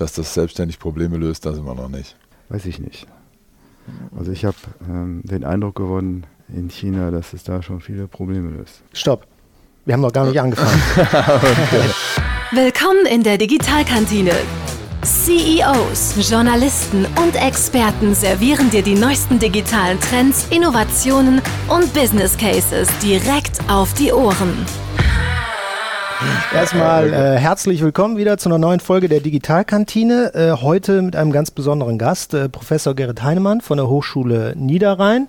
dass das selbstständig Probleme löst, da sind wir noch nicht. Weiß ich nicht. Also ich habe ähm, den Eindruck gewonnen in China, dass es da schon viele Probleme löst. Stopp. Wir haben noch gar nicht angefangen. Willkommen in der Digitalkantine. CEOs, Journalisten und Experten servieren dir die neuesten digitalen Trends, Innovationen und Business Cases direkt auf die Ohren. Erstmal äh, herzlich willkommen wieder zu einer neuen Folge der Digitalkantine. Äh, heute mit einem ganz besonderen Gast, äh, Professor Gerrit Heinemann von der Hochschule Niederrhein.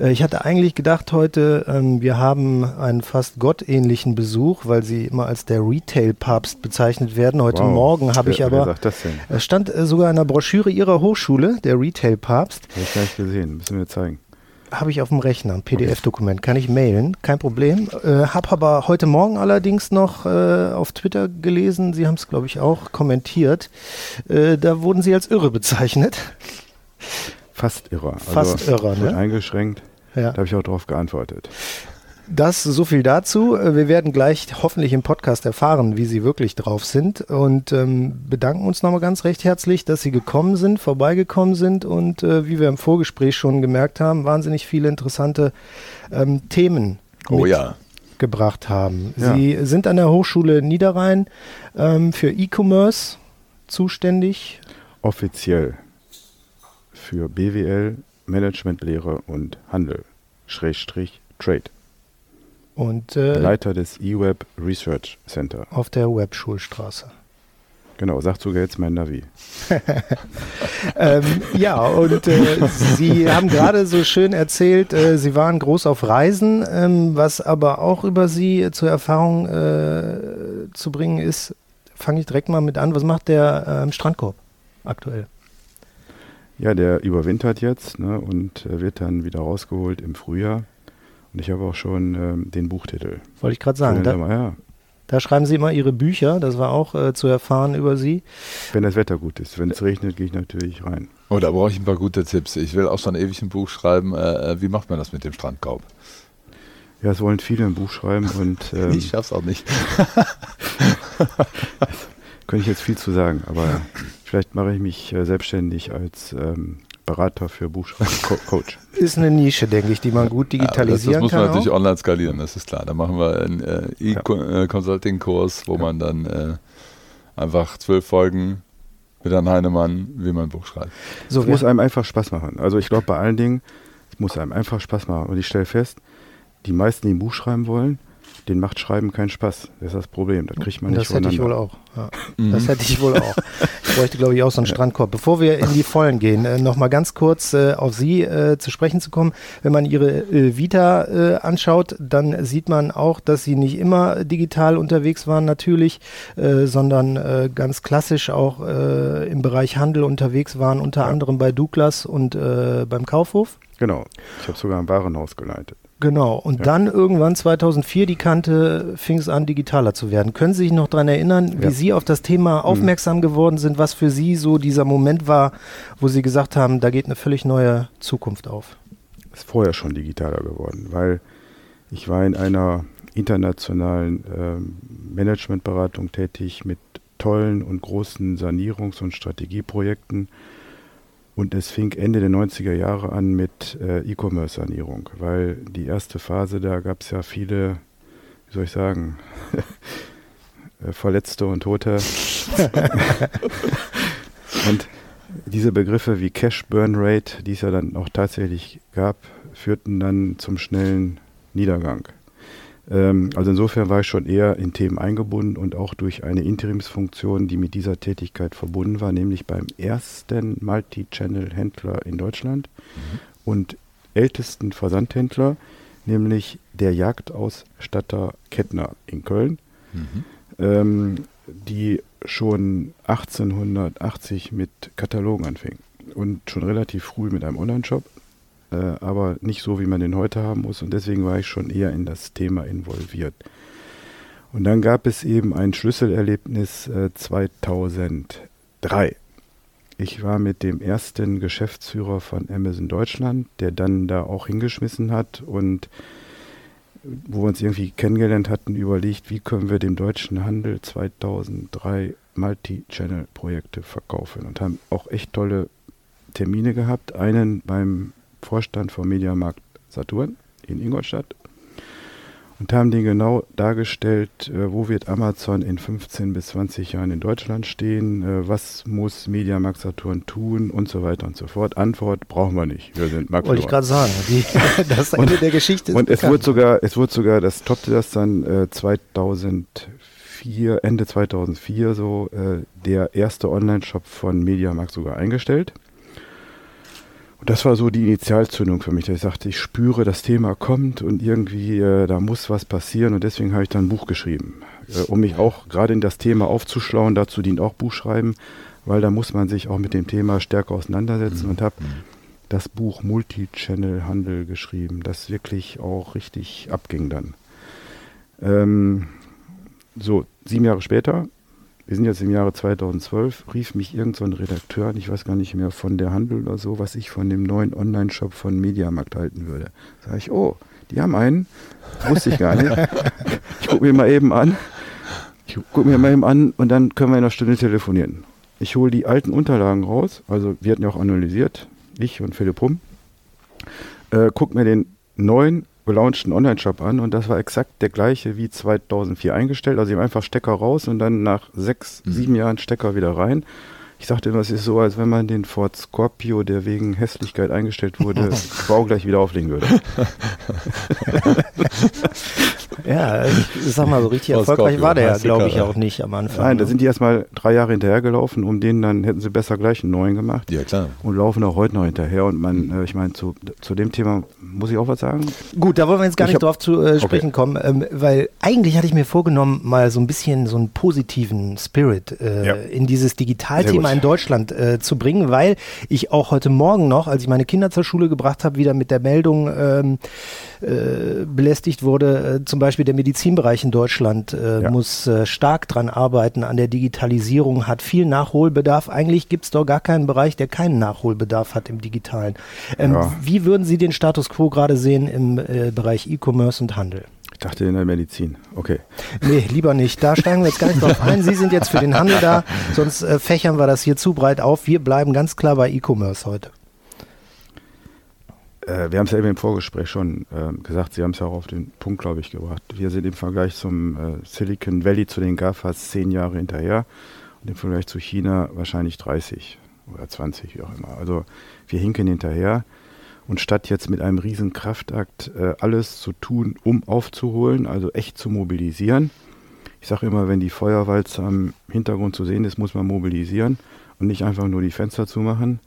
Äh, ich hatte eigentlich gedacht heute, ähm, wir haben einen fast gottähnlichen Besuch, weil Sie immer als der Retail-Papst bezeichnet werden. Heute wow. Morgen habe ich aber, es stand äh, sogar in der Broschüre Ihrer Hochschule, der Retail-Papst. Habe ich gleich gesehen, müssen wir zeigen habe ich auf dem Rechner, ein PDF-Dokument, kann ich mailen, kein Problem. Äh, habe aber heute Morgen allerdings noch äh, auf Twitter gelesen, Sie haben es, glaube ich, auch kommentiert. Äh, da wurden Sie als irre bezeichnet. Fast irre. Fast also, irre, ne? Eingeschränkt. Ja. Da habe ich auch darauf geantwortet. Das so viel dazu. Wir werden gleich hoffentlich im Podcast erfahren, wie Sie wirklich drauf sind und ähm, bedanken uns nochmal ganz recht herzlich, dass Sie gekommen sind, vorbeigekommen sind und äh, wie wir im Vorgespräch schon gemerkt haben, wahnsinnig viele interessante ähm, Themen oh, ja. gebracht haben. Ja. Sie sind an der Hochschule Niederrhein ähm, für E-Commerce zuständig. Offiziell für BWL, Managementlehre und Handel, Schrägstrich Trade. Und, äh, Leiter des eWeb Research Center. Auf der Webschulstraße. Genau, sagt sogar jetzt mein Navi. ähm, ja, und äh, Sie haben gerade so schön erzählt, äh, Sie waren groß auf Reisen, ähm, was aber auch über Sie zur Erfahrung äh, zu bringen ist, fange ich direkt mal mit an. Was macht der ähm, Strandkorb aktuell? Ja, der überwintert jetzt ne, und äh, wird dann wieder rausgeholt im Frühjahr. Und ich habe auch schon ähm, den Buchtitel. Wollte ich gerade sagen. Da, ja. da, schreiben Sie immer Ihre Bücher. Das war auch äh, zu erfahren über Sie. Wenn das Wetter gut ist. Wenn es regnet, gehe ich natürlich rein. Oh, da brauche ich ein paar gute Tipps. Ich will auch schon ewig ein Buch schreiben. Äh, äh wie macht man das mit dem Strandkorb? Ja, es wollen viele ein Buch schreiben und. Ähm, ich schaff's auch nicht. könnte ich jetzt viel zu sagen, aber vielleicht mache ich mich äh, selbstständig als ähm, Berater für Buchschreiben, Coach. Ist eine Nische, denke ich, die man gut digitalisieren kann. das, das muss man natürlich auch. online skalieren, das ist klar. Da machen wir einen äh, E-Consulting-Kurs, wo ja. man dann äh, einfach zwölf Folgen mit Herrn Heinemann, wie man ein Buch schreibt. So, es muss einem einfach Spaß machen. Also ich glaube bei allen Dingen, es muss einem einfach Spaß machen. Und ich stelle fest, die meisten, die ein Buch schreiben wollen, den macht Schreiben keinen Spaß. Das ist das Problem. Das kriegt man nicht Das hätte ich wohl auch. Ja. Mhm. Das hätte ich wohl auch. Ich bräuchte, glaube ich, auch so einen Strandkorb. Bevor wir in die Vollen gehen, äh, nochmal ganz kurz äh, auf Sie äh, zu sprechen zu kommen. Wenn man Ihre äh, Vita anschaut, dann sieht man auch, dass Sie nicht immer digital unterwegs waren, natürlich, sondern ganz klassisch auch im Bereich Handel unterwegs waren, unter ja. anderem bei Douglas und beim Kaufhof. Genau. Ich habe sogar ein Warenhaus geleitet. Genau, und ja. dann irgendwann 2004 die Kante fing es an, digitaler zu werden. Können Sie sich noch daran erinnern, wie ja. Sie auf das Thema mhm. aufmerksam mhm. geworden sind, was für Sie so dieser Moment war, wo Sie gesagt haben, da geht eine völlig neue Zukunft auf? Ist vorher schon digitaler geworden, weil ich war in einer internationalen äh, Managementberatung tätig mit tollen und großen Sanierungs- und Strategieprojekten und es fing Ende der 90er Jahre an mit äh, E-Commerce-Sanierung, weil die erste Phase, da gab es ja viele, wie soll ich sagen, äh, Verletzte und Tote. und diese Begriffe wie Cash Burn Rate, die es ja dann auch tatsächlich gab, führten dann zum schnellen Niedergang. Ähm, also insofern war ich schon eher in Themen eingebunden und auch durch eine Interimsfunktion, die mit dieser Tätigkeit verbunden war, nämlich beim ersten Multi-Channel-Händler in Deutschland mhm. und ältesten Versandhändler, nämlich der Jagdausstatter Kettner in Köln, mhm. ähm, die schon 1880 mit Katalogen anfing und schon relativ früh mit einem Online-Shop äh, aber nicht so, wie man den heute haben muss. Und deswegen war ich schon eher in das Thema involviert. Und dann gab es eben ein Schlüsselerlebnis äh, 2003. Ich war mit dem ersten Geschäftsführer von Amazon Deutschland, der dann da auch hingeschmissen hat und wo wir uns irgendwie kennengelernt hatten, überlegt, wie können wir dem deutschen Handel 2003 Multi-Channel-Projekte verkaufen und haben auch echt tolle Termine gehabt. Einen beim Vorstand vom Mediamarkt Saturn in Ingolstadt und haben den genau dargestellt, äh, wo wird Amazon in 15 bis 20 Jahren in Deutschland stehen, äh, was muss Mediamarkt Saturn tun und so weiter und so fort. Antwort brauchen wir nicht. Wir sind Wollte ich gerade sagen. Die, das Ende und, der Geschichte ist Und es wurde sogar, es wurde sogar, das toppte das dann äh, 2004, Ende 2004 so, äh, der erste Online-Shop von Mediamarkt sogar eingestellt. Und das war so die Initialzündung für mich, dass ich sagte, ich spüre, das Thema kommt und irgendwie, äh, da muss was passieren und deswegen habe ich dann ein Buch geschrieben, äh, um mich auch gerade in das Thema aufzuschlauen. Dazu dient auch Buchschreiben, weil da muss man sich auch mit dem Thema stärker auseinandersetzen mhm. und habe das Buch Multichannel Handel geschrieben, das wirklich auch richtig abging dann. Ähm, so, sieben Jahre später wir sind jetzt im Jahre 2012, rief mich irgendein so Redakteur an, ich weiß gar nicht mehr, von der Handel oder so, was ich von dem neuen Online-Shop von Mediamarkt halten würde. Sag ich, oh, die haben einen, wusste ich gar nicht. Ich gucke mir mal eben an. Ich gucke mir mal eben an und dann können wir in einer Stunde telefonieren. Ich hole die alten Unterlagen raus, also wir hatten ja auch analysiert, ich und Philipp Hum. Äh, guck mir den neuen gelaunchten Online-Shop an und das war exakt der gleiche wie 2004 eingestellt. Also ich habe einfach Stecker raus und dann nach sechs, mhm. sieben Jahren Stecker wieder rein. Ich sagte immer, es ist so, als wenn man den Ford Scorpio, der wegen Hässlichkeit eingestellt wurde, baugleich wieder auflegen würde. ja, ich sag mal, so richtig erfolgreich Scorpio, war der ja, glaube ich, auch nicht am Anfang. Nein, ne? da sind die erstmal drei Jahre hinterhergelaufen, um den dann hätten sie besser gleich einen neuen gemacht. Ja, klar. Und laufen auch heute noch hinterher. Und man, äh, ich meine, zu, zu dem Thema muss ich auch was sagen. Gut, da wollen wir jetzt gar ich nicht drauf zu äh, sprechen okay. kommen, ähm, weil eigentlich hatte ich mir vorgenommen, mal so ein bisschen so einen positiven Spirit äh, ja. in dieses Digitalthema Thema in Deutschland äh, zu bringen, weil ich auch heute Morgen noch, als ich meine Kinder zur Schule gebracht habe, wieder mit der Meldung ähm, äh, belästigt wurde, äh, zum Beispiel der Medizinbereich in Deutschland äh, ja. muss äh, stark dran arbeiten an der Digitalisierung, hat viel Nachholbedarf. Eigentlich gibt es doch gar keinen Bereich, der keinen Nachholbedarf hat im Digitalen. Ähm, ja. Wie würden Sie den Status quo gerade sehen im äh, Bereich E-Commerce und Handel? Ich dachte in der Medizin. Okay. Nee, lieber nicht. Da steigen wir jetzt gar nicht drauf ein. Sie sind jetzt für den Handel da, sonst äh, fächern wir das hier zu breit auf. Wir bleiben ganz klar bei E-Commerce heute. Äh, wir haben es ja eben im Vorgespräch schon äh, gesagt, Sie haben es ja auch auf den Punkt, glaube ich, gebracht. Wir sind im Vergleich zum äh, Silicon Valley, zu den GAFAs, zehn Jahre hinterher und im Vergleich zu China wahrscheinlich 30 oder 20, wie auch immer. Also wir hinken hinterher. Und statt jetzt mit einem riesen Kraftakt äh, alles zu tun, um aufzuholen, also echt zu mobilisieren. Ich sage immer, wenn die Feuerwalze am Hintergrund zu sehen ist, muss man mobilisieren und nicht einfach nur die Fenster zumachen.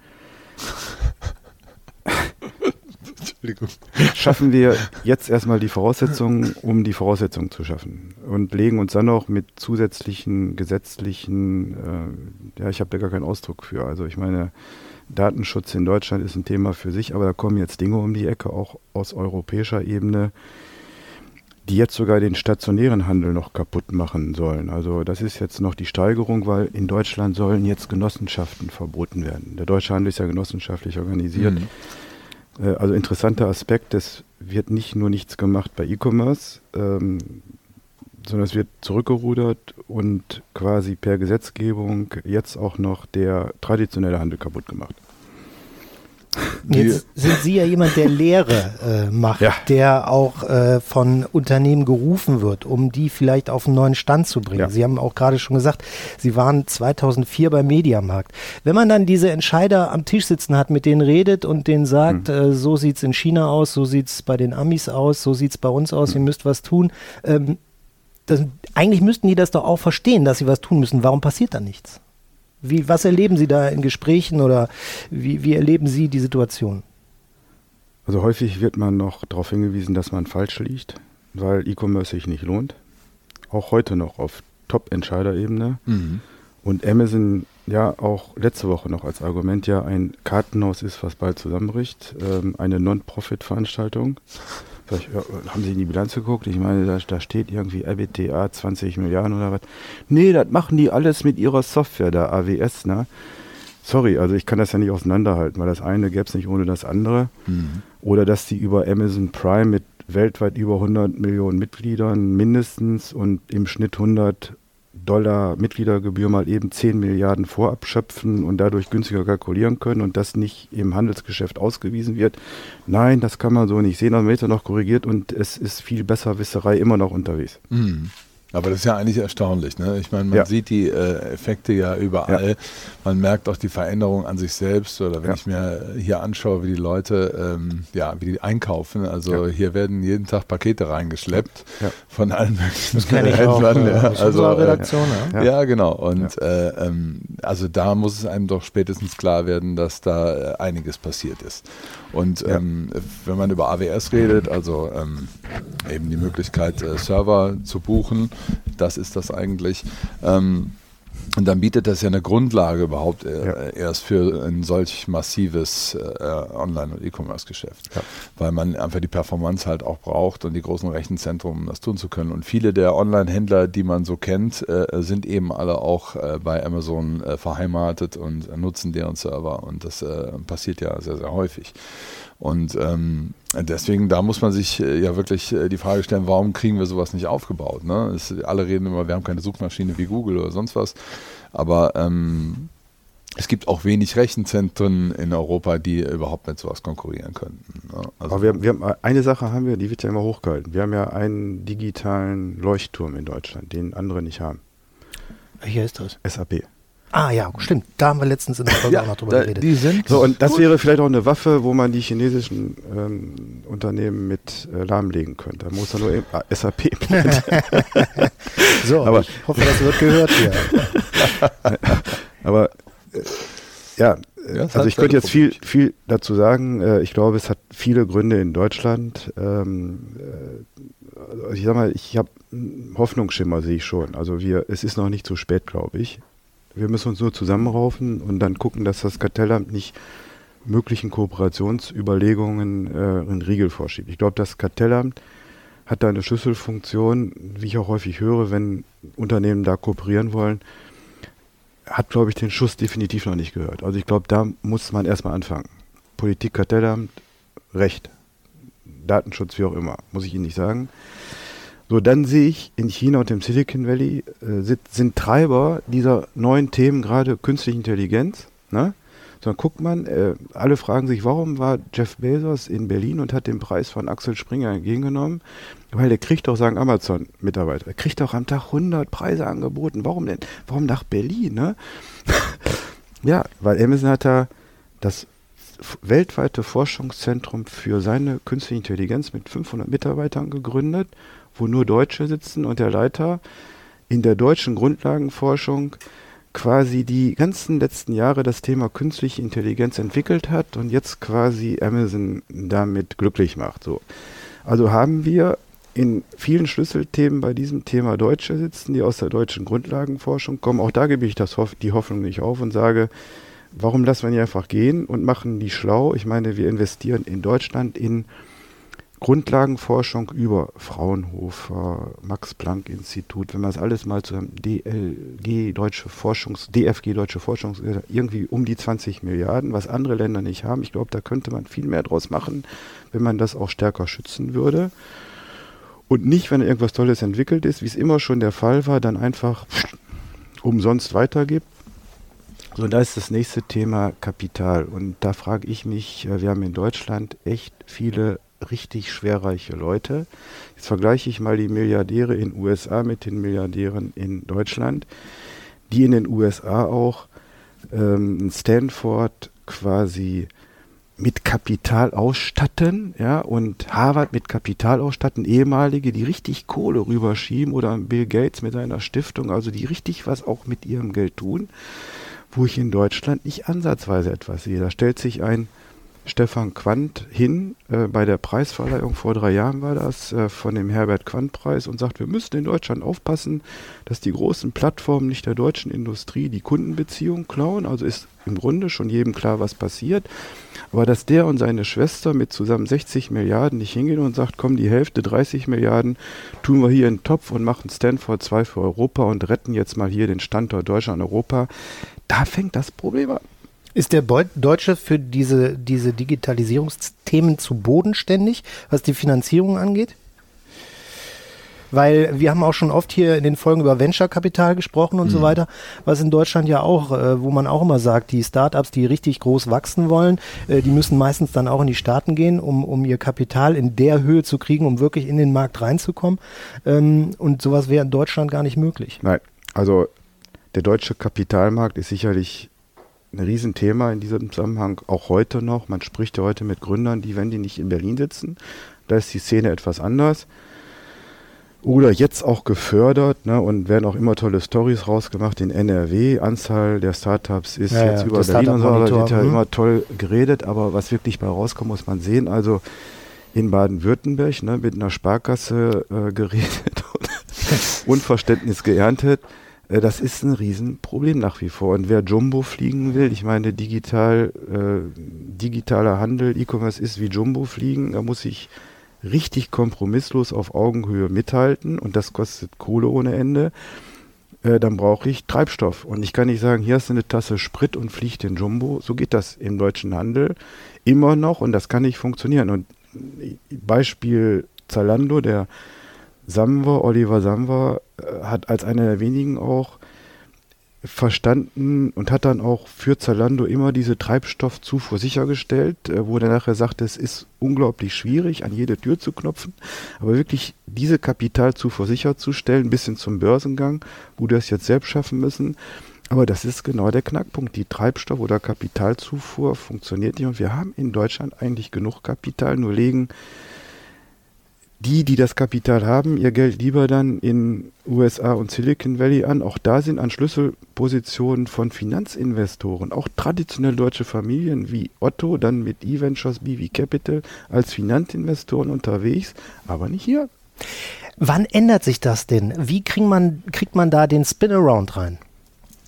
Entschuldigung. Schaffen wir jetzt erstmal die Voraussetzungen, um die Voraussetzungen zu schaffen. Und legen uns dann auch mit zusätzlichen gesetzlichen, äh, ja, ich habe da gar keinen Ausdruck für. Also ich meine, Datenschutz in Deutschland ist ein Thema für sich, aber da kommen jetzt Dinge um die Ecke, auch aus europäischer Ebene, die jetzt sogar den stationären Handel noch kaputt machen sollen. Also das ist jetzt noch die Steigerung, weil in Deutschland sollen jetzt Genossenschaften verboten werden. Der deutsche Handel ist ja genossenschaftlich organisiert. Mhm. Äh, also interessanter Aspekt, es wird nicht nur nichts gemacht bei E-Commerce, ähm, sondern es wird zurückgerudert und quasi per Gesetzgebung jetzt auch noch der traditionelle Handel kaputt gemacht. Jetzt sind Sie ja jemand, der Lehre äh, macht, ja. der auch äh, von Unternehmen gerufen wird, um die vielleicht auf einen neuen Stand zu bringen. Ja. Sie haben auch gerade schon gesagt, Sie waren 2004 beim Mediamarkt. Wenn man dann diese Entscheider am Tisch sitzen hat, mit denen redet und denen sagt, mhm. äh, so sieht es in China aus, so sieht es bei den Amis aus, so sieht es bei uns aus, mhm. ihr müsst was tun. Ähm, das, eigentlich müssten die das doch auch verstehen, dass sie was tun müssen. Warum passiert da nichts? Wie, was erleben Sie da in Gesprächen oder wie, wie erleben Sie die Situation? Also häufig wird man noch darauf hingewiesen, dass man falsch liegt, weil E-Commerce sich nicht lohnt. Auch heute noch auf Top-Entscheiderebene. Mhm. Und Amazon ja auch letzte Woche noch als Argument ja ein Kartenhaus ist, was bald zusammenbricht, ähm, eine Non-Profit-Veranstaltung. Ich, ja, haben Sie in die Bilanz geguckt? Ich meine, da, da steht irgendwie RBTA 20 Milliarden oder was. Nee, das machen die alles mit ihrer Software, der AWS, ne? Sorry, also ich kann das ja nicht auseinanderhalten, weil das eine gäbe es nicht ohne das andere. Mhm. Oder dass die über Amazon Prime mit weltweit über 100 Millionen Mitgliedern mindestens und im Schnitt 100 Dollar Mitgliedergebühr mal eben 10 Milliarden vorab schöpfen und dadurch günstiger kalkulieren können und das nicht im Handelsgeschäft ausgewiesen wird. Nein, das kann man so nicht sehen. Dann wird er noch korrigiert und es ist viel besser Wisserei immer noch unterwegs. Mhm. Aber das ist ja eigentlich erstaunlich. Ne? Ich meine, man ja. sieht die äh, Effekte ja überall. Ja. Man merkt auch die Veränderung an sich selbst. Oder wenn ja. ich mir hier anschaue, wie die Leute, ähm, ja, wie die einkaufen. Also hier werden jeden Tag Pakete reingeschleppt von allen möglichen das kann ich auch, ja. Also Redaktion. Äh, ja. genau. Und äh, ähm, also da muss es einem doch spätestens klar werden, dass da äh, einiges passiert ist. Und ähm, wenn man über AWS redet, also ähm, eben die Möglichkeit, äh, Server zu buchen, das ist das eigentlich. Ähm, und dann bietet das ja eine Grundlage überhaupt äh, ja. erst für ein solch massives äh, Online- und E-Commerce-Geschäft. Ja. Weil man einfach die Performance halt auch braucht und die großen Rechenzentren, um das tun zu können. Und viele der Online-Händler, die man so kennt, äh, sind eben alle auch äh, bei Amazon äh, verheimatet und nutzen deren Server. Und das passiert ja sehr, sehr häufig. Und ähm, deswegen, da muss man sich äh, ja wirklich äh, die Frage stellen, warum kriegen wir sowas nicht aufgebaut? Ne? Es, alle reden immer, wir haben keine Suchmaschine wie Google oder sonst was. Aber ähm, es gibt auch wenig Rechenzentren in Europa, die überhaupt mit sowas konkurrieren könnten. Ne? Also Aber wir, wir haben, eine Sache haben wir, die wird ja immer hochgehalten. Wir haben ja einen digitalen Leuchtturm in Deutschland, den andere nicht haben. Welcher ist das? SAP. Ah ja, stimmt. Da haben wir letztens in der Folge ja, auch noch drüber da, geredet. Die sind so, und das gut. wäre vielleicht auch eine Waffe, wo man die chinesischen ähm, Unternehmen mit äh, lahmlegen könnte. Da muss er nur äh, SAP So, aber ich hoffe, das wird gehört hier. aber äh, ja, ja also ich könnte jetzt viel, viel dazu sagen. Äh, ich glaube, es hat viele Gründe in Deutschland. Ähm, äh, also ich sag mal, ich habe Hoffnungsschimmer sehe ich schon. Also wir, es ist noch nicht zu spät, glaube ich. Wir müssen uns nur zusammenraufen und dann gucken, dass das Kartellamt nicht möglichen Kooperationsüberlegungen äh, in Riegel vorschiebt. Ich glaube, das Kartellamt hat da eine Schlüsselfunktion, wie ich auch häufig höre, wenn Unternehmen da kooperieren wollen, hat, glaube ich, den Schuss definitiv noch nicht gehört. Also ich glaube, da muss man erstmal anfangen. Politik, Kartellamt, Recht, Datenschutz, wie auch immer, muss ich Ihnen nicht sagen. So, dann sehe ich in China und im Silicon Valley äh, sind, sind, Treiber dieser neuen Themen gerade künstliche Intelligenz. Ne? So, dann guckt man, äh, alle fragen sich, warum war Jeff Bezos in Berlin und hat den Preis von Axel Springer entgegengenommen? Weil der kriegt doch, sagen Amazon-Mitarbeiter, er kriegt doch am Tag 100 Preise angeboten. Warum denn? Warum nach Berlin? Ne? ja, weil Amazon hat da das weltweite Forschungszentrum für seine künstliche Intelligenz mit 500 Mitarbeitern gegründet wo nur Deutsche sitzen und der Leiter in der deutschen Grundlagenforschung quasi die ganzen letzten Jahre das Thema künstliche Intelligenz entwickelt hat und jetzt quasi Amazon damit glücklich macht. So. Also haben wir in vielen Schlüsselthemen bei diesem Thema Deutsche sitzen, die aus der deutschen Grundlagenforschung kommen. Auch da gebe ich das, die Hoffnung nicht auf und sage, warum lassen wir nicht einfach gehen und machen die schlau? Ich meine, wir investieren in Deutschland in Grundlagenforschung über Fraunhofer, Max-Planck-Institut, wenn man das alles mal zu DLG, Deutsche Forschungs, DFG, Deutsche Forschungs, irgendwie um die 20 Milliarden, was andere Länder nicht haben. Ich glaube, da könnte man viel mehr draus machen, wenn man das auch stärker schützen würde. Und nicht, wenn irgendwas Tolles entwickelt ist, wie es immer schon der Fall war, dann einfach umsonst weitergibt. So, da ist das nächste Thema Kapital. Und da frage ich mich, äh, wir haben in Deutschland echt viele richtig schwerreiche Leute. Jetzt vergleiche ich mal die Milliardäre in USA mit den Milliardären in Deutschland, die in den USA auch ähm, Stanford quasi mit Kapital ausstatten, ja, und Harvard mit Kapital ausstatten, ehemalige, die richtig Kohle rüberschieben oder Bill Gates mit seiner Stiftung, also die richtig was auch mit ihrem Geld tun, wo ich in Deutschland nicht ansatzweise etwas sehe. Da stellt sich ein Stefan Quandt hin äh, bei der Preisverleihung, vor drei Jahren war das, äh, von dem Herbert Quandt-Preis und sagt, wir müssen in Deutschland aufpassen, dass die großen Plattformen nicht der deutschen Industrie die Kundenbeziehung klauen. Also ist im Grunde schon jedem klar, was passiert. Aber dass der und seine Schwester mit zusammen 60 Milliarden nicht hingehen und sagt, komm, die Hälfte, 30 Milliarden, tun wir hier in den Topf und machen Stanford 2 für Europa und retten jetzt mal hier den Standort Deutschland Europa, da fängt das Problem an. Ist der Deutsche für diese, diese Digitalisierungsthemen zu bodenständig, was die Finanzierung angeht? Weil wir haben auch schon oft hier in den Folgen über Venture-Kapital gesprochen und mhm. so weiter, was in Deutschland ja auch, äh, wo man auch immer sagt, die Startups, die richtig groß wachsen wollen, äh, die müssen meistens dann auch in die Staaten gehen, um, um ihr Kapital in der Höhe zu kriegen, um wirklich in den Markt reinzukommen. Ähm, und sowas wäre in Deutschland gar nicht möglich. Nein, also der deutsche Kapitalmarkt ist sicherlich ein Riesenthema in diesem Zusammenhang, auch heute noch. Man spricht ja heute mit Gründern, die, wenn die nicht in Berlin sitzen, da ist die Szene etwas anders oder jetzt auch gefördert ne, und werden auch immer tolle Stories rausgemacht. In NRW, Anzahl der Startups ist ja, jetzt ja, über Berlin und so, da wird ja mhm. immer toll geredet, aber was wirklich bei rauskommt, muss man sehen. Also in Baden-Württemberg ne, mit einer Sparkasse äh, geredet und Unverständnis geerntet. Äh, das ist ein Riesenproblem nach wie vor. Und wer Jumbo fliegen will, ich meine, digital, äh, digitaler Handel, E-Commerce ist wie Jumbo fliegen, da muss ich richtig kompromisslos auf Augenhöhe mithalten und das kostet Kohle ohne Ende, äh, dann brauche ich Treibstoff. Und ich kann nicht sagen, hier hast du eine Tasse Sprit und flieg den Jumbo. So geht das im deutschen Handel immer noch und das kann nicht funktionieren. Und Beispiel Zalando, der Samwer, Oliver Samwer, äh, hat als einer der wenigen auch verstanden und hat dann auch für Zalando immer diese Treibstoffzufuhr sichergestellt, äh, wo er nachher sagte, es ist unglaublich schwierig, an jede Tür zu knopfen, aber wirklich diese Kapitalzufuhr sicherzustellen, bis hin zum Börsengang, wo die das jetzt selbst schaffen müssen. Aber das ist genau der Knackpunkt. Die Treibstoff- oder Kapitalzufuhr funktioniert nicht und wir haben in Deutschland eigentlich genug Kapital, nur legen die, die das Kapital haben, ihr Geld lieber dann in USA und Silicon Valley an. Auch da sind an Schlüsselpositionen von Finanzinvestoren, auch traditionell deutsche Familien wie Otto, dann mit E-Ventures, BV Capital als Finanzinvestoren unterwegs, aber nicht hier. Wann ändert sich das denn? Wie kriegt man, kriegt man da den Spin-Around rein?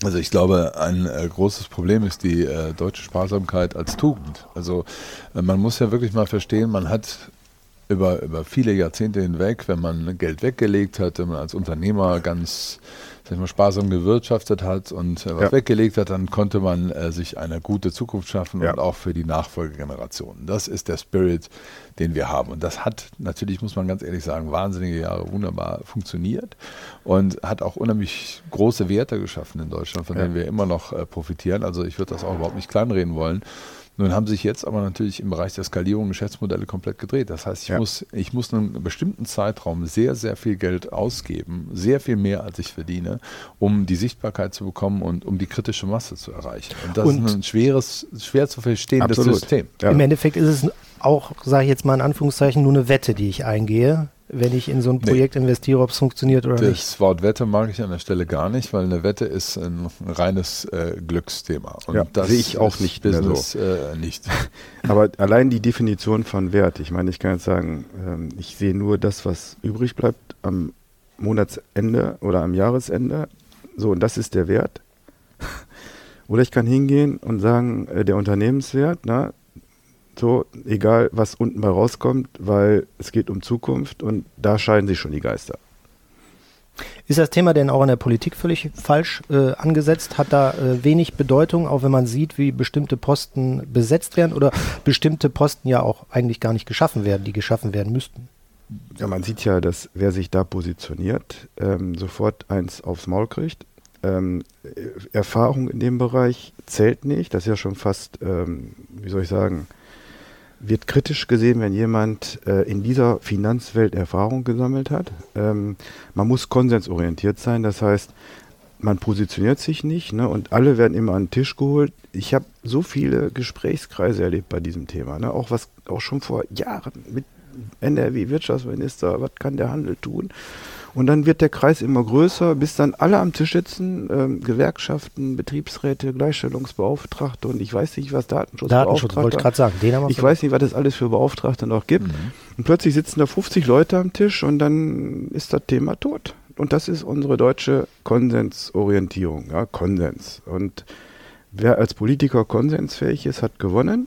Also ich glaube, ein äh, großes Problem ist die äh, deutsche Sparsamkeit als Tugend. Also äh, man muss ja wirklich mal verstehen, man hat über, über viele Jahrzehnte hinweg, wenn man Geld weggelegt hat, wenn man als Unternehmer ganz sag ich mal, sparsam gewirtschaftet hat und äh, was ja. weggelegt hat, dann konnte man äh, sich eine gute Zukunft schaffen ja. und auch für die Nachfolgegenerationen. Das ist der Spirit, den wir haben. Und das hat natürlich, muss man ganz ehrlich sagen, wahnsinnige Jahre wunderbar funktioniert und hat auch unheimlich große Werte geschaffen in Deutschland, von ja. denen wir immer noch äh, profitieren. Also ich würde das auch überhaupt nicht kleinreden wollen. Nun haben sich jetzt aber natürlich im Bereich der Skalierung Geschäftsmodelle komplett gedreht. Das heißt, ich, ja. muss, ich muss einen bestimmten Zeitraum sehr, sehr viel Geld ausgeben, sehr viel mehr als ich verdiene, um die Sichtbarkeit zu bekommen und um die kritische Masse zu erreichen. Und das und ist ein schweres, schwer zu verstehendes absolut. System. Ja. Im Endeffekt ist es auch, sage ich jetzt mal in Anführungszeichen, nur eine Wette, die ich eingehe wenn ich in so ein Projekt nee. investiere, ob es funktioniert oder das nicht. Das Wort Wette mag ich an der Stelle gar nicht, weil eine Wette ist ein reines äh, Glücksthema. Und ja, das sehe ich auch nicht Business, mehr so. Äh, nicht. Aber allein die Definition von Wert, ich meine, ich kann jetzt sagen, ähm, ich sehe nur das, was übrig bleibt am Monatsende oder am Jahresende. So, und das ist der Wert. Oder ich kann hingehen und sagen, äh, der Unternehmenswert, na, so, egal was unten bei rauskommt, weil es geht um Zukunft und da scheiden sich schon die Geister. Ist das Thema denn auch in der Politik völlig falsch äh, angesetzt? Hat da äh, wenig Bedeutung, auch wenn man sieht, wie bestimmte Posten besetzt werden oder bestimmte Posten ja auch eigentlich gar nicht geschaffen werden, die geschaffen werden müssten? Ja, man sieht ja, dass wer sich da positioniert, ähm, sofort eins aufs Maul kriegt. Ähm, Erfahrung in dem Bereich zählt nicht. Das ist ja schon fast, ähm, wie soll ich sagen, wird kritisch gesehen, wenn jemand äh, in dieser Finanzwelt Erfahrung gesammelt hat. Ähm, man muss konsensorientiert sein, das heißt, man positioniert sich nicht ne, und alle werden immer an den Tisch geholt. Ich habe so viele Gesprächskreise erlebt bei diesem Thema, ne, auch was auch schon vor Jahren mit NRW-Wirtschaftsminister, was kann der Handel tun? Und dann wird der Kreis immer größer, bis dann alle am Tisch sitzen, ähm, Gewerkschaften, Betriebsräte, Gleichstellungsbeauftragte und ich weiß nicht, was Datenschutzbeauftragte. Datenschutz, wollte ich gerade sagen. Den haben wir ich weiß nicht, was es alles für Beauftragte noch gibt. Mhm. Und plötzlich sitzen da 50 Leute am Tisch und dann ist das Thema tot. Und das ist unsere deutsche Konsensorientierung, ja, Konsens. Und wer als Politiker konsensfähig ist, hat gewonnen.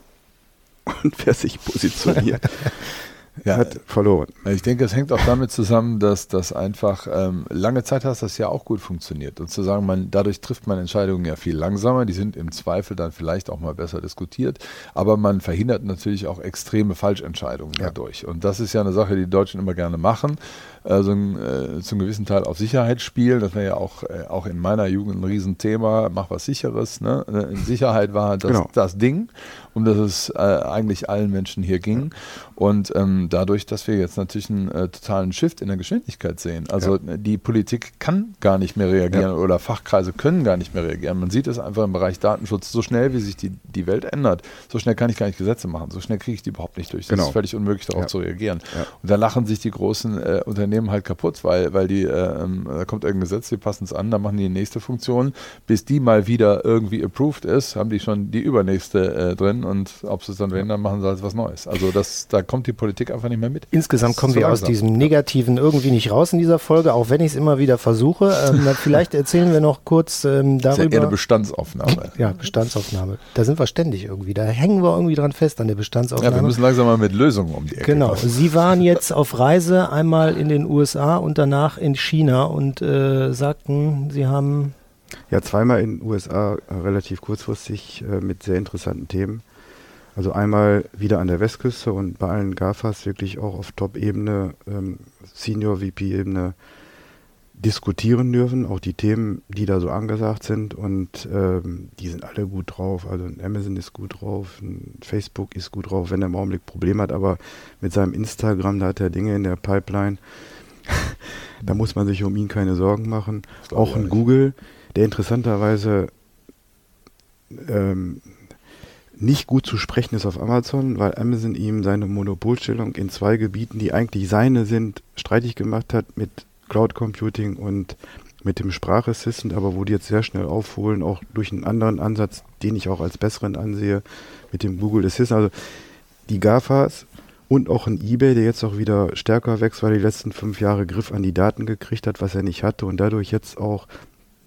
Und wer sich positioniert, ja, hat verloren. Ich denke, es hängt auch damit zusammen, dass das einfach ähm, lange Zeit hast, das ja auch gut funktioniert. Und zu sagen, man, dadurch trifft man Entscheidungen ja viel langsamer, die sind im Zweifel dann vielleicht auch mal besser diskutiert, aber man verhindert natürlich auch extreme Falschentscheidungen ja. dadurch. Und das ist ja eine Sache, die die Deutschen immer gerne machen also äh, zum gewissen Teil auf Sicherheit spielen. Das war ja auch, äh, auch in meiner Jugend ein Riesenthema. Mach was Sicheres. Ne? Äh, Sicherheit war das, genau. das Ding, um das es äh, eigentlich allen Menschen hier ging. Und ähm, dadurch, dass wir jetzt natürlich einen äh, totalen Shift in der Geschwindigkeit sehen. Also ja. die Politik kann gar nicht mehr reagieren ja. oder Fachkreise können gar nicht mehr reagieren. Man sieht es einfach im Bereich Datenschutz. So schnell, wie sich die, die Welt ändert, so schnell kann ich gar nicht Gesetze machen. So schnell kriege ich die überhaupt nicht durch. Das genau. ist völlig unmöglich, darauf ja. zu reagieren. Und da lachen sich die großen Unternehmen Unternehmen halt kaputt, weil, weil die, äh, ähm, da kommt irgendein Gesetz, die passen es an, dann machen die nächste Funktion. Bis die mal wieder irgendwie approved ist, haben die schon die übernächste äh, drin und ob sie es dann werden, dann machen sie halt was Neues. Also das, da kommt die Politik einfach nicht mehr mit. Insgesamt kommen wir langsam. aus diesem Negativen irgendwie nicht raus in dieser Folge, auch wenn ich es immer wieder versuche. Ähm, vielleicht erzählen wir noch kurz ähm, darüber. Das ist ja eine Bestandsaufnahme. Ja, Bestandsaufnahme. Da sind wir ständig irgendwie. Da hängen wir irgendwie dran fest an der Bestandsaufnahme. Ja, wir müssen langsam mal mit Lösungen um die Ecke Genau. Kommen. Sie waren jetzt auf Reise einmal in den USA und danach in China und äh, sagten, sie haben. Ja, zweimal in den USA äh, relativ kurzfristig äh, mit sehr interessanten Themen. Also einmal wieder an der Westküste und bei allen GAFAs wirklich auch auf Top-Ebene, ähm, Senior-VP-Ebene diskutieren dürfen, auch die Themen, die da so angesagt sind und ähm, die sind alle gut drauf. Also Amazon ist gut drauf, Facebook ist gut drauf, wenn er im Augenblick Probleme hat, aber mit seinem Instagram, da hat er Dinge in der Pipeline, da muss man sich um ihn keine Sorgen machen. Auch in Google, der interessanterweise ähm, nicht gut zu sprechen ist auf Amazon, weil Amazon ihm seine Monopolstellung in zwei Gebieten, die eigentlich seine sind, streitig gemacht hat mit Cloud Computing und mit dem Sprachassistent, aber wo die jetzt sehr schnell aufholen, auch durch einen anderen Ansatz, den ich auch als besseren ansehe, mit dem Google Assistant. Also die GAFAs und auch ein eBay, der jetzt auch wieder stärker wächst, weil er die letzten fünf Jahre Griff an die Daten gekriegt hat, was er nicht hatte und dadurch jetzt auch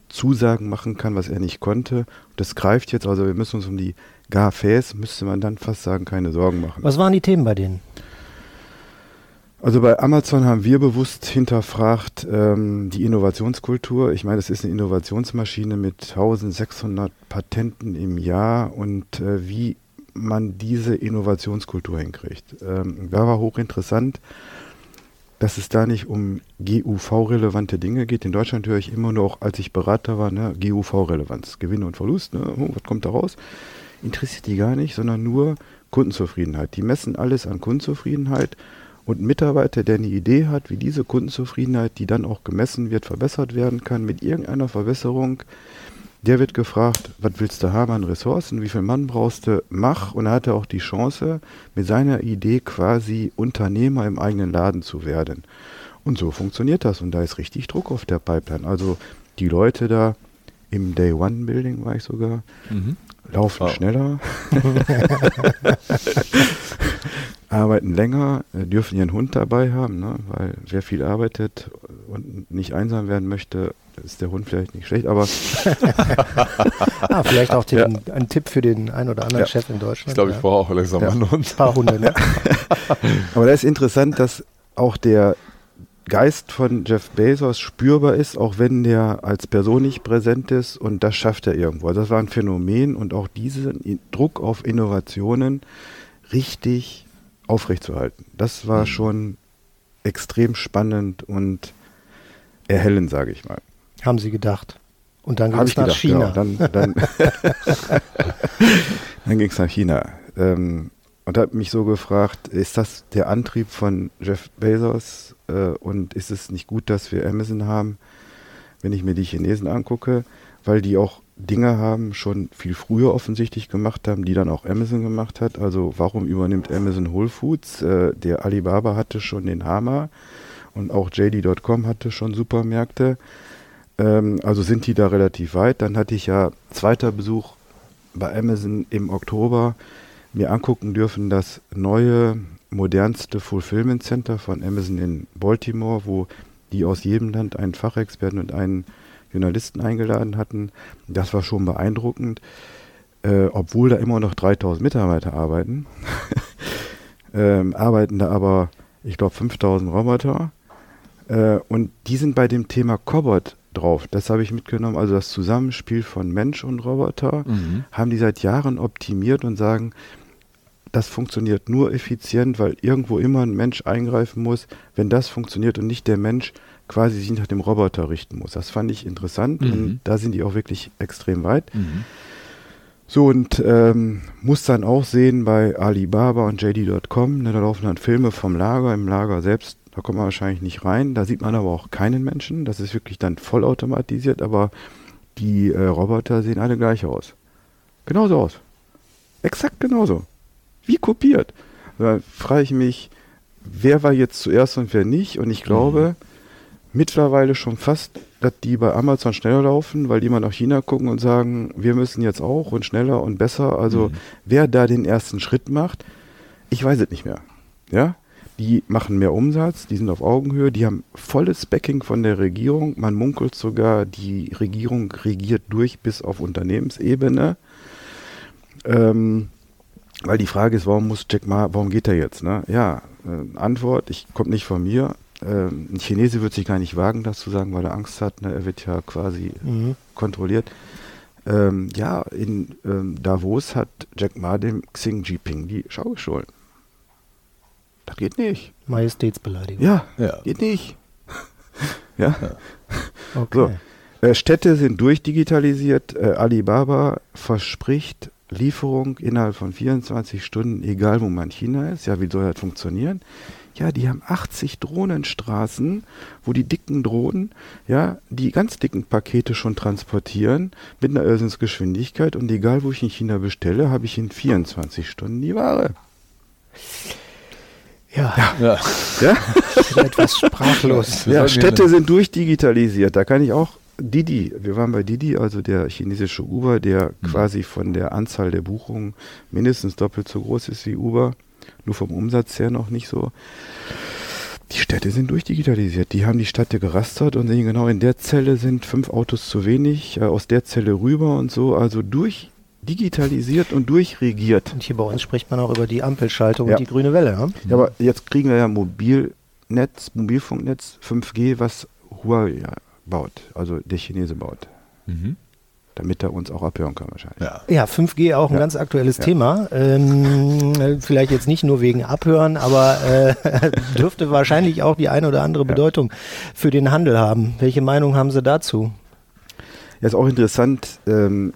Zusagen machen kann, was er nicht konnte. Das greift jetzt, also wir müssen uns um die GAFAs, müsste man dann fast sagen, keine Sorgen machen. Was waren die Themen bei denen? Also bei Amazon haben wir bewusst hinterfragt ähm, die Innovationskultur. Ich meine, das ist eine Innovationsmaschine mit 1600 Patenten im Jahr und äh, wie man diese Innovationskultur hinkriegt. Ähm, da war hochinteressant, dass es da nicht um GUV-relevante Dinge geht. In Deutschland höre ich immer noch, als ich Berater war, ne, GUV-Relevanz, Gewinn und Verlust, ne, oh, was kommt da raus? Interessiert die gar nicht, sondern nur Kundenzufriedenheit. Die messen alles an Kundenzufriedenheit und Mitarbeiter, der eine Idee hat, wie diese Kundenzufriedenheit, die dann auch gemessen wird, verbessert werden kann, mit irgendeiner Verbesserung, der wird gefragt, was willst du haben an Ressourcen, wie viel Mann brauchst du, mach. Und er hatte auch die Chance, mit seiner Idee quasi Unternehmer im eigenen Laden zu werden. Und so funktioniert das. Und da ist richtig Druck auf der Pipeline. Also die Leute da im Day One Building war ich sogar, mhm. laufen oh. schneller, arbeiten länger, dürfen ihren Hund dabei haben, ne? weil wer viel arbeitet und nicht einsam werden möchte, ist der Hund vielleicht nicht schlecht, aber. ah, vielleicht auch den, ja. ein Tipp für den ein oder anderen ja. Chef in Deutschland. Ich glaube, ich ja. brauche auch langsam ja. einen Hund. Ein paar Hunde, ne? aber da ist interessant, dass auch der Geist von Jeff Bezos spürbar ist, auch wenn der als Person nicht präsent ist und das schafft er irgendwo. Also das war ein Phänomen und auch diesen Druck auf Innovationen richtig aufrechtzuerhalten. Das war mhm. schon extrem spannend und erhellend, sage ich mal. Haben Sie gedacht. Und dann ging es nach gedacht, China. Genau. Dann, dann, dann ging es nach China. Ähm, und habe mich so gefragt, ist das der Antrieb von Jeff Bezos äh, und ist es nicht gut, dass wir Amazon haben, wenn ich mir die Chinesen angucke, weil die auch Dinge haben, schon viel früher offensichtlich gemacht haben, die dann auch Amazon gemacht hat. Also warum übernimmt Amazon Whole Foods? Äh, der Alibaba hatte schon den Hammer und auch JD.com hatte schon Supermärkte. Ähm, also sind die da relativ weit. Dann hatte ich ja zweiter Besuch bei Amazon im Oktober mir angucken dürfen, das neue, modernste Fulfillment Center von Amazon in Baltimore, wo die aus jedem Land einen Fachexperten und einen Journalisten eingeladen hatten. Das war schon beeindruckend, äh, obwohl da immer noch 3000 Mitarbeiter arbeiten. ähm, arbeiten da aber ich glaube 5000 Roboter. Äh, und die sind bei dem Thema Cobot drauf. Das habe ich mitgenommen. Also das Zusammenspiel von Mensch und Roboter mhm. haben die seit Jahren optimiert und sagen, das funktioniert nur effizient, weil irgendwo immer ein Mensch eingreifen muss, wenn das funktioniert und nicht der Mensch quasi sich nach dem Roboter richten muss. Das fand ich interessant mhm. und da sind die auch wirklich extrem weit. Mhm. So und ähm, muss dann auch sehen bei Alibaba und JD.com, ne, da laufen dann Filme vom Lager, im Lager selbst, da kommt man wahrscheinlich nicht rein, da sieht man aber auch keinen Menschen, das ist wirklich dann vollautomatisiert, aber die äh, Roboter sehen alle gleich aus. Genauso aus. Exakt genauso. Wie kopiert. Da frage ich mich, wer war jetzt zuerst und wer nicht und ich glaube, mhm mittlerweile schon fast, dass die bei Amazon schneller laufen, weil die mal nach China gucken und sagen, wir müssen jetzt auch und schneller und besser. Also mhm. wer da den ersten Schritt macht, ich weiß es nicht mehr. Ja, die machen mehr Umsatz, die sind auf Augenhöhe, die haben volles Backing von der Regierung. Man munkelt sogar, die Regierung regiert durch bis auf Unternehmensebene. Ähm, weil die Frage ist, warum muss Jack Ma, warum geht er jetzt? Ne? Ja, äh, Antwort, ich kommt nicht von mir. Ähm, ein Chinese wird sich gar nicht wagen, das zu sagen, weil er Angst hat. Ne? Er wird ja quasi mhm. kontrolliert. Ähm, ja, in ähm, Davos hat Jack Ma dem Xing Jinping die Schau gestohlen. Das geht nicht. Majestätsbeleidigung. Ja, ja. geht nicht. ja. ja. Okay. So. Äh, Städte sind durchdigitalisiert. Äh, Alibaba verspricht Lieferung innerhalb von 24 Stunden, egal wo man in China ist. Ja, wie soll das funktionieren? Ja, die haben 80 Drohnenstraßen, wo die dicken Drohnen, ja, die ganz dicken Pakete schon transportieren mit einer Irrsinnsgeschwindigkeit und egal wo ich in China bestelle, habe ich in 24 Stunden die Ware. Ja. Ja. ja? Ich bin etwas sprachlos. Ja, Städte sind durchdigitalisiert. Da kann ich auch Didi, wir waren bei Didi, also der chinesische Uber, der mhm. quasi von der Anzahl der Buchungen mindestens doppelt so groß ist wie Uber nur vom Umsatz her noch nicht so. Die Städte sind durchdigitalisiert. Die haben die Städte gerastert und sehen genau, in der Zelle sind fünf Autos zu wenig, äh, aus der Zelle rüber und so. Also durch digitalisiert und durchregiert. Und hier bei uns spricht man auch über die Ampelschaltung ja. und die grüne Welle. Ja? ja, aber jetzt kriegen wir ja Mobilnetz, Mobilfunknetz 5G, was Huawei baut, also der Chinese baut. Mhm damit er uns auch abhören kann wahrscheinlich. Ja, ja 5G auch ein ja. ganz aktuelles ja. Thema. Ähm, vielleicht jetzt nicht nur wegen Abhören, aber äh, dürfte wahrscheinlich auch die eine oder andere Bedeutung für den Handel haben. Welche Meinung haben Sie dazu? Ja, ist auch interessant, ähm,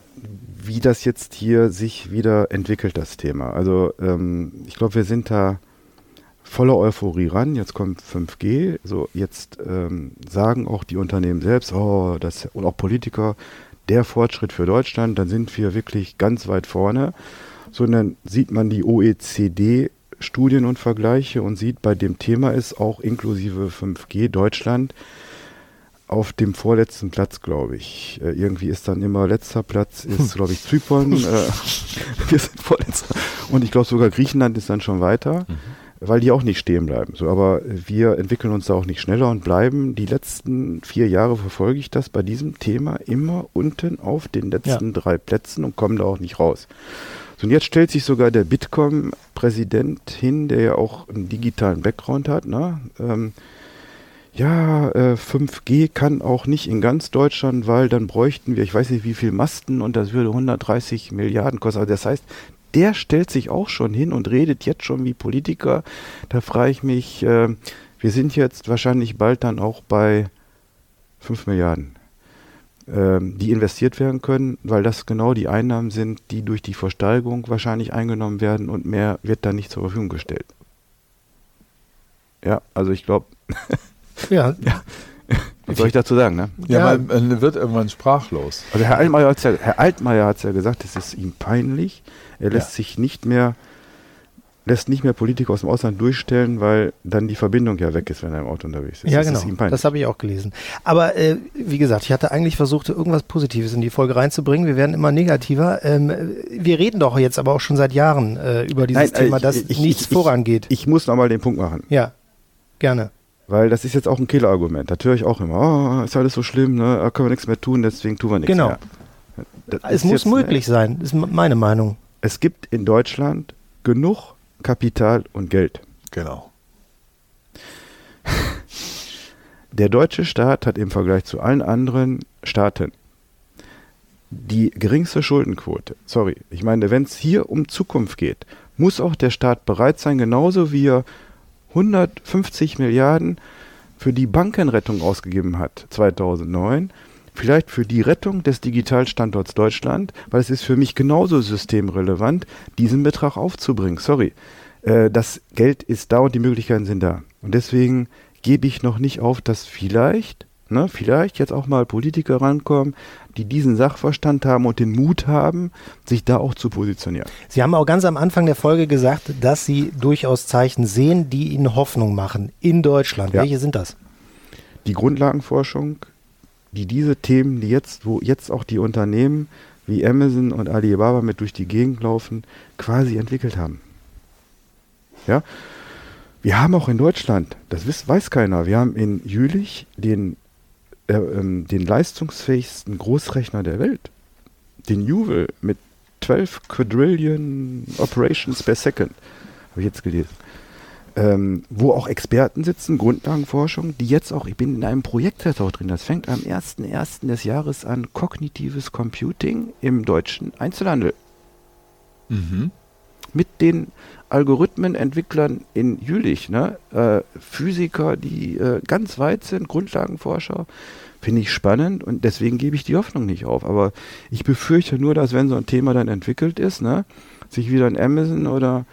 wie das jetzt hier sich wieder entwickelt, das Thema. Also ähm, ich glaube, wir sind da voller Euphorie ran. Jetzt kommt 5G. So jetzt ähm, sagen auch die Unternehmen selbst, oh, das und auch Politiker, der Fortschritt für Deutschland, dann sind wir wirklich ganz weit vorne. Sondern sieht man die OECD Studien und Vergleiche und sieht, bei dem Thema ist auch inklusive 5G Deutschland auf dem vorletzten Platz, glaube ich. Äh, irgendwie ist dann immer letzter Platz, ist, glaube ich, Zypern. äh, wir sind vorletzter. Und ich glaube sogar Griechenland ist dann schon weiter. Mhm weil die auch nicht stehen bleiben. So, aber wir entwickeln uns da auch nicht schneller und bleiben. Die letzten vier Jahre verfolge ich das bei diesem Thema immer unten auf den letzten ja. drei Plätzen und komme da auch nicht raus. So, und jetzt stellt sich sogar der Bitkom-Präsident hin, der ja auch einen digitalen Background hat. Ne? Ähm, ja, äh, 5G kann auch nicht in ganz Deutschland, weil dann bräuchten wir, ich weiß nicht wie viel Masten und das würde 130 Milliarden kosten. Also das heißt, der stellt sich auch schon hin und redet jetzt schon wie Politiker. Da frage ich mich, äh, wir sind jetzt wahrscheinlich bald dann auch bei 5 Milliarden, äh, die investiert werden können, weil das genau die Einnahmen sind, die durch die Versteigerung wahrscheinlich eingenommen werden und mehr wird dann nicht zur Verfügung gestellt. Ja, also ich glaube. ja. ja. Was soll ich dazu sagen, ne? Ja, ja. man wird irgendwann sprachlos. Also Herr Altmaier hat ja, Herr Altmaier hat ja gesagt, es ist ihm peinlich. Er lässt ja. sich nicht mehr, lässt nicht mehr Politiker aus dem Ausland durchstellen, weil dann die Verbindung ja weg ist, wenn er im Auto unterwegs ist. Ja, das genau. das habe ich auch gelesen. Aber äh, wie gesagt, ich hatte eigentlich versucht, irgendwas Positives in die Folge reinzubringen. Wir werden immer negativer. Ähm, wir reden doch jetzt aber auch schon seit Jahren äh, über dieses Nein, Thema, ich, dass ich, nichts ich, vorangeht. Ich, muss nochmal den Punkt machen. Ja, gerne. Weil das ist jetzt auch ein Killerargument. Das höre ich auch immer. Oh, ist alles so schlimm, ne? da können wir nichts mehr tun, deswegen tun wir nichts genau. mehr. Genau. Es muss möglich ne? sein, ist meine Meinung. Es gibt in Deutschland genug Kapital und Geld. Genau. der deutsche Staat hat im Vergleich zu allen anderen Staaten die geringste Schuldenquote. Sorry, ich meine, wenn es hier um Zukunft geht, muss auch der Staat bereit sein, genauso wie er 150 Milliarden für die Bankenrettung ausgegeben hat 2009, vielleicht für die Rettung des Digitalstandorts Deutschland, weil es ist für mich genauso systemrelevant, diesen Betrag aufzubringen. Sorry, äh, das Geld ist da und die Möglichkeiten sind da. Und deswegen gebe ich noch nicht auf, dass vielleicht, ne, vielleicht jetzt auch mal Politiker rankommen, die diesen Sachverstand haben und den Mut haben, sich da auch zu positionieren. Sie haben auch ganz am Anfang der Folge gesagt, dass Sie durchaus Zeichen sehen, die Ihnen Hoffnung machen in Deutschland. Ja. Welche sind das? Die Grundlagenforschung, die diese Themen, die jetzt, wo jetzt auch die Unternehmen wie Amazon und Alibaba mit durch die Gegend laufen, quasi entwickelt haben. Ja, wir haben auch in Deutschland, das weiß, weiß keiner, wir haben in Jülich den, äh, ähm, den leistungsfähigsten Großrechner der Welt. Den Juwel mit 12 Quadrillion Operations per Second. Habe ich jetzt gelesen. Ähm, wo auch Experten sitzen, Grundlagenforschung, die jetzt auch, ich bin in einem Projekt auch drin, das fängt am 1.1. des Jahres an, kognitives Computing im deutschen Einzelhandel. Mhm. Mit den Algorithmenentwicklern in Jülich, ne? Äh, Physiker, die äh, ganz weit sind, Grundlagenforscher, finde ich spannend und deswegen gebe ich die Hoffnung nicht auf. Aber ich befürchte nur, dass wenn so ein Thema dann entwickelt ist, ne, sich wieder ein Amazon oder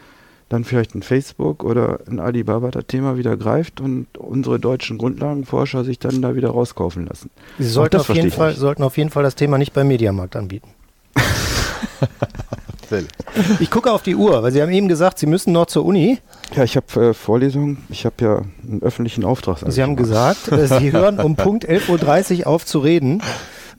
dann vielleicht ein Facebook oder ein Alibaba das Thema wieder greift und unsere deutschen Grundlagenforscher sich dann da wieder rauskaufen lassen. Sie sollten, auf jeden, Fall, sollten auf jeden Fall das Thema nicht beim Mediamarkt anbieten. Fälle. Ich gucke auf die Uhr, weil Sie haben eben gesagt, Sie müssen noch zur Uni. Ja, ich habe äh, Vorlesungen, ich habe ja einen öffentlichen Auftrag. Sie haben gesagt, äh, Sie hören um Punkt 11.30 Uhr auf zu reden.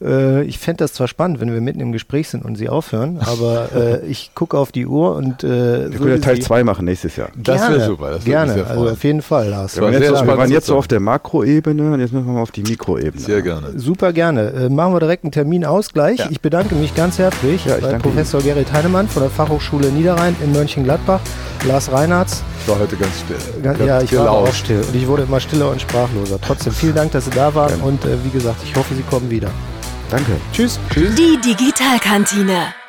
Äh, ich fände das zwar spannend, wenn wir mitten im Gespräch sind und Sie aufhören, aber äh, ich gucke auf die Uhr und. Äh, wir können ja Teil 2 machen nächstes Jahr. Das wäre super. Das gerne, also auf jeden Fall, Lars. Wir, waren jetzt, so, wir waren jetzt so auf der Makroebene und jetzt müssen wir mal auf die Mikroebene. Sehr gerne. Super gerne. Äh, machen wir direkt einen Termin aus gleich. Ja. Ich bedanke mich ganz herzlich ja, bei Professor Ihnen. Gerrit Heinemann von der Fachhochschule Niederrhein in Mönchengladbach, Lars Reinhardt. Ich war heute ganz still. Ganz, ja, ich war auch still und ich wurde immer stiller und sprachloser. Trotzdem vielen Dank, dass Sie da waren und äh, wie gesagt, ich hoffe, Sie kommen wieder. Danke. Tschüss. Tschüss. Die Digitalkantine.